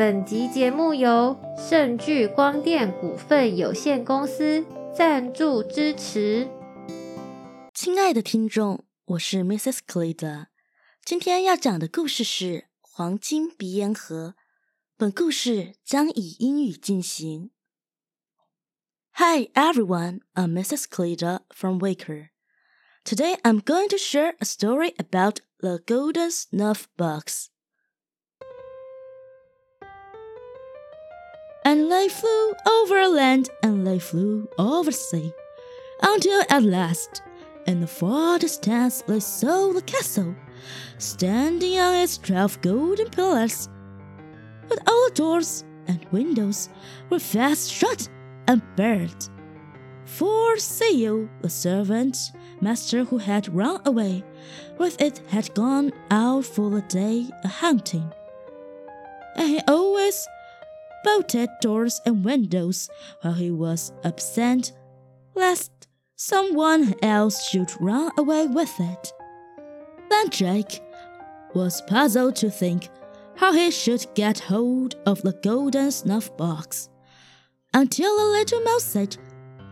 本集节目由盛聚光电股份有限公司赞助支持。亲爱的听众，我是 Mrs. Cleda，今天要讲的故事是《黄金鼻烟盒》。本故事将以英语进行。Hi everyone, I'm Mrs. Cleda from Waker. Today I'm going to share a story about the golden snuff box. And they flew over land and they flew over sea, until at last, in the far distance, they saw the castle, standing on its twelve golden pillars. But all the doors and windows were fast shut and barred. For Seal, the servant master who had run away with it, had gone out for the day a hunting. And he always bolted doors and windows while he was absent, lest someone else should run away with it. Then Jake was puzzled to think how he should get hold of the golden snuff box. Until the little mouse said,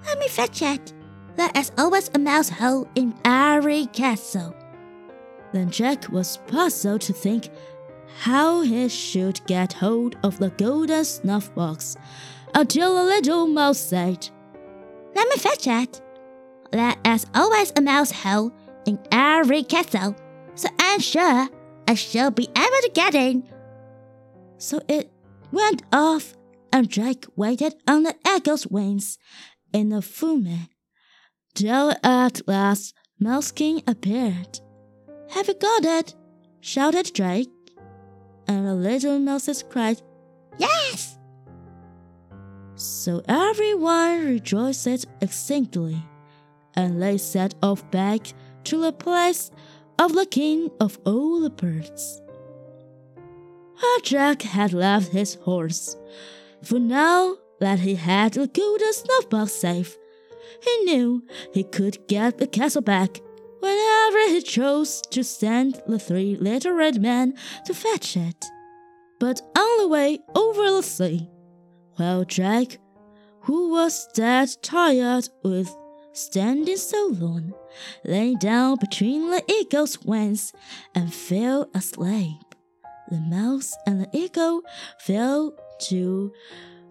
Let me fetch it. There is always a mouse hole in every castle. Then Jack was puzzled to think how he should get hold of the golden snuff box until a little mouse said, Let me fetch it. There is always a mouse hole in every castle, so I'm sure I shall be able to get in. So it went off, and Jack waited on the eagle's wings in the fume till at last Mouse King appeared. Have you got it? shouted Drake and the little mouses cried, Yes! So everyone rejoiced exceedingly, and they set off back to the place of the king of all the birds. Jack had left his horse, for now that he had the golden snuffbox safe, he knew he could get the castle back whenever he chose to send the three little red men to fetch it. But on the way over the sea, while Jack, who was dead tired with standing so long, lay down between the eagle's wings and fell asleep. The mouse and the eagle fell to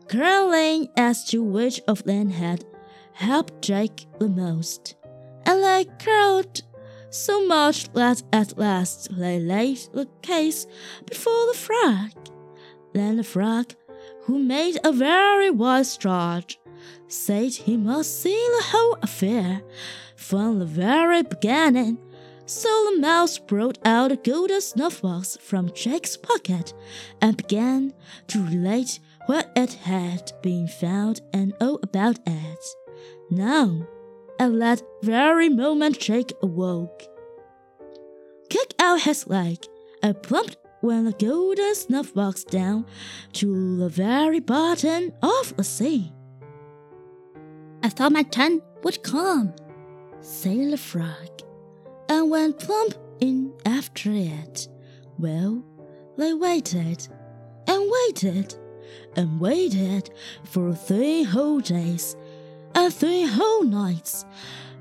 quarreling as to which of them had helped Jack the most and they crowed so much that at last they laid the case before the frog. Then the frog, who made a very wise charge, said he must see the whole affair from the very beginning. So the mouse brought out a golden snuffbox from Jack's pocket and began to relate what it had been found and all about it. Now, at that very moment Jake awoke. Kicked out his leg and plumped when the golden snuff box down to the very bottom of the sea. I thought my turn would come, said the frog, and went plump in after it. Well, they waited and waited and waited for three whole days and three whole nights,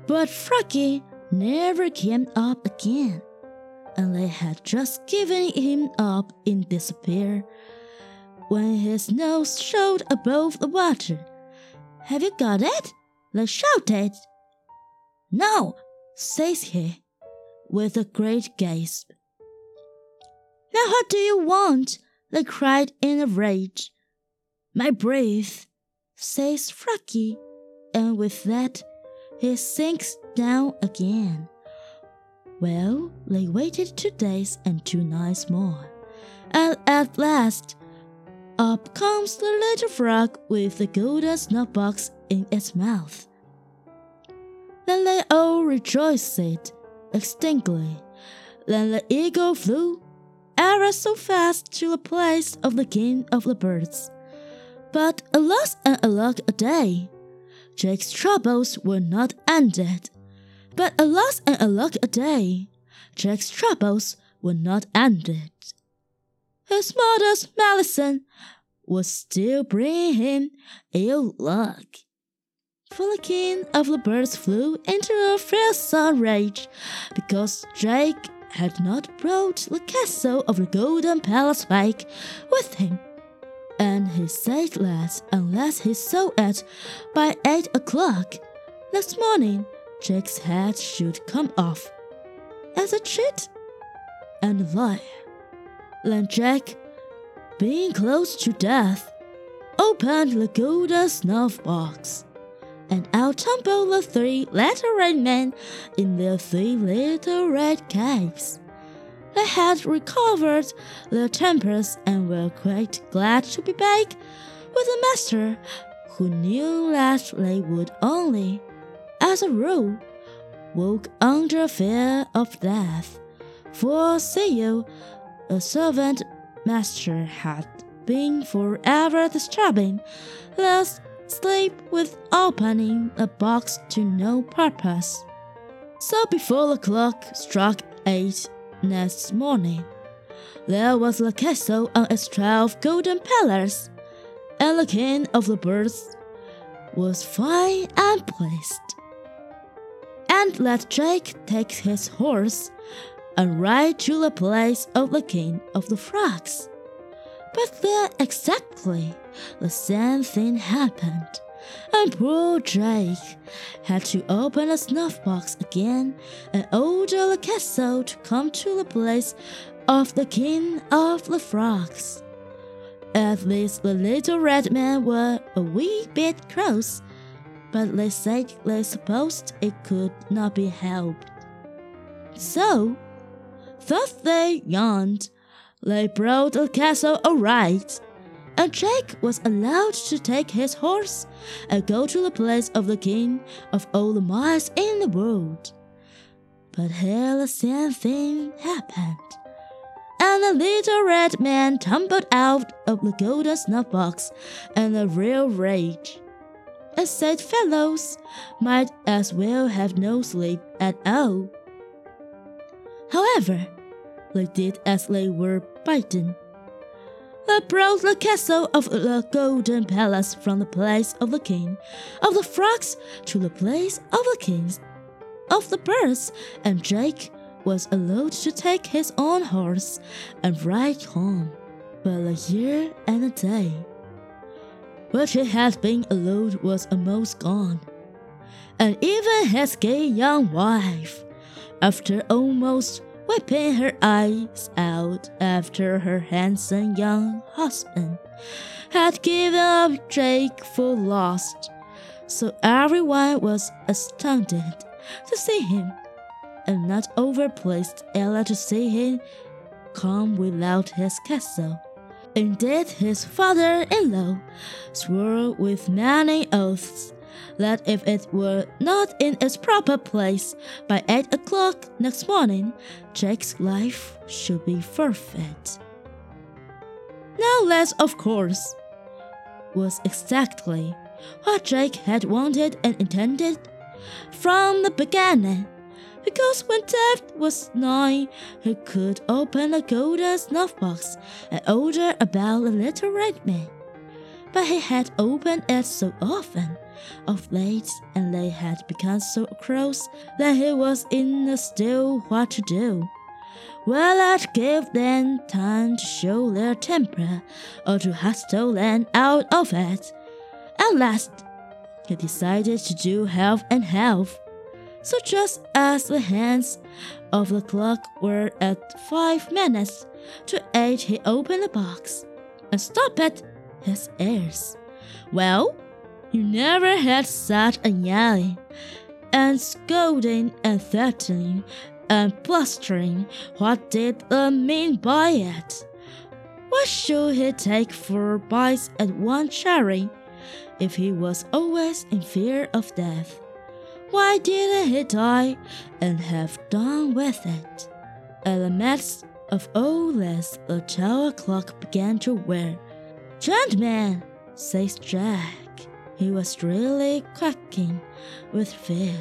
but Froggy never came up again, and they had just given him up in despair when his nose showed above the water. Have you got it? They shouted. No, says he, with a great gasp. Now what do you want? They cried in a rage. My breath, says Froggy and with that, he sinks down again. Well, they waited two days and two nights more, and at last, up comes the little frog with the golden snuff box in its mouth. Then they all rejoiced extinctly. Then the eagle flew ever so fast to the place of the king of the birds. But alas and alack a day, Jake's troubles were not ended. But alas and alack a day, Jake's troubles were not ended. His mother's medicine was still bringing him ill luck. For the king of the birds flew into a fearsome rage because Jake had not brought the castle of the golden palace back with him. And he said that unless he saw it by eight o'clock next morning, Jake's head should come off. As a cheat and a liar. Then Jack, being close to death, opened the golden snuff box and out tumbled the three little red men in their three little red caves. They had recovered their tempers and were quite glad to be back with a master who knew that they would only, as a rule, walk under fear of death. For see you, a servant master had been forever disturbing, lest sleep with opening a box to no purpose. So before the clock struck eight next morning, there was the castle on its twelve golden pillars, and the king of the birds was fine and pleased. And let Jake take his horse and ride to the place of the king of the frogs. But there exactly the same thing happened, and poor Drake had to open a snuff box again and order the castle to come to the place of the king of the frogs. At least the little red men were a wee bit cross, but they said they supposed it could not be helped. So, thus they yawned they brought the castle aright, and Jake was allowed to take his horse and go to the place of the king of all the mice in the world. But here the same thing happened, and the little red man tumbled out of the golden snuff box in a real rage. And said fellows might as well have no sleep at all. However, they did as they were bidden. Brought the castle of the golden palace from the place of the king of the frogs to the place of the kings of the birds, and Jake was allowed to take his own horse and ride home. But a year and a day, What he had been allowed was almost gone, and even his gay young wife, after almost wiping her eyes out after her handsome young husband had given up Jake for lost. So everyone was astounded to see him, and not overpleased Ella to see him come without his castle. Indeed, his father in law swore with many oaths that if it were not in its proper place by eight o'clock next morning, Jake's life should be forfeit. Now, that, of course, was exactly what Jake had wanted and intended from the beginning, because when death was nigh, he could open the golden snuff box and order about the little red man. But he had opened it so often of late, and they had become so close that he was in a still what to do. Well, I'd give them time to show their temper, or to hustle them out of it. At last, he decided to do half and half. So just as the hands of the clock were at five minutes to eight, he opened the box and stopped at his ears. Well, you never had such a yelling and scolding and threatening and blustering. What did the mean by it? What should he take for bites at one cherry if he was always in fear of death? Why didn't he die and have done with it? At the midst of all this, the tower clock began to wear. Gentlemen, says Jack. He was really quaking with fear.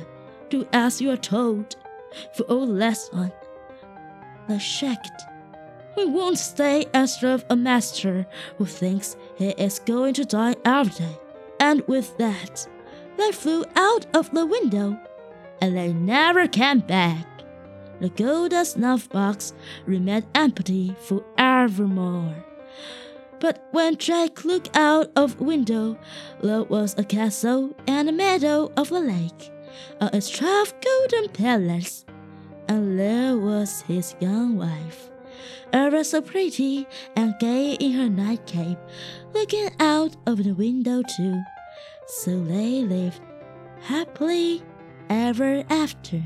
Do as you are told, for all lesson. The shacked. We won't stay as of a master who thinks he is going to die every day. And with that, they flew out of the window, and they never came back. The golden snuff box remained empty forevermore. But when Jack looked out of window, there was a castle and a meadow of a lake, and its twelve golden palace, and there was his young wife, ever so pretty and gay in her nightcap, looking out of the window too. So they lived happily ever after.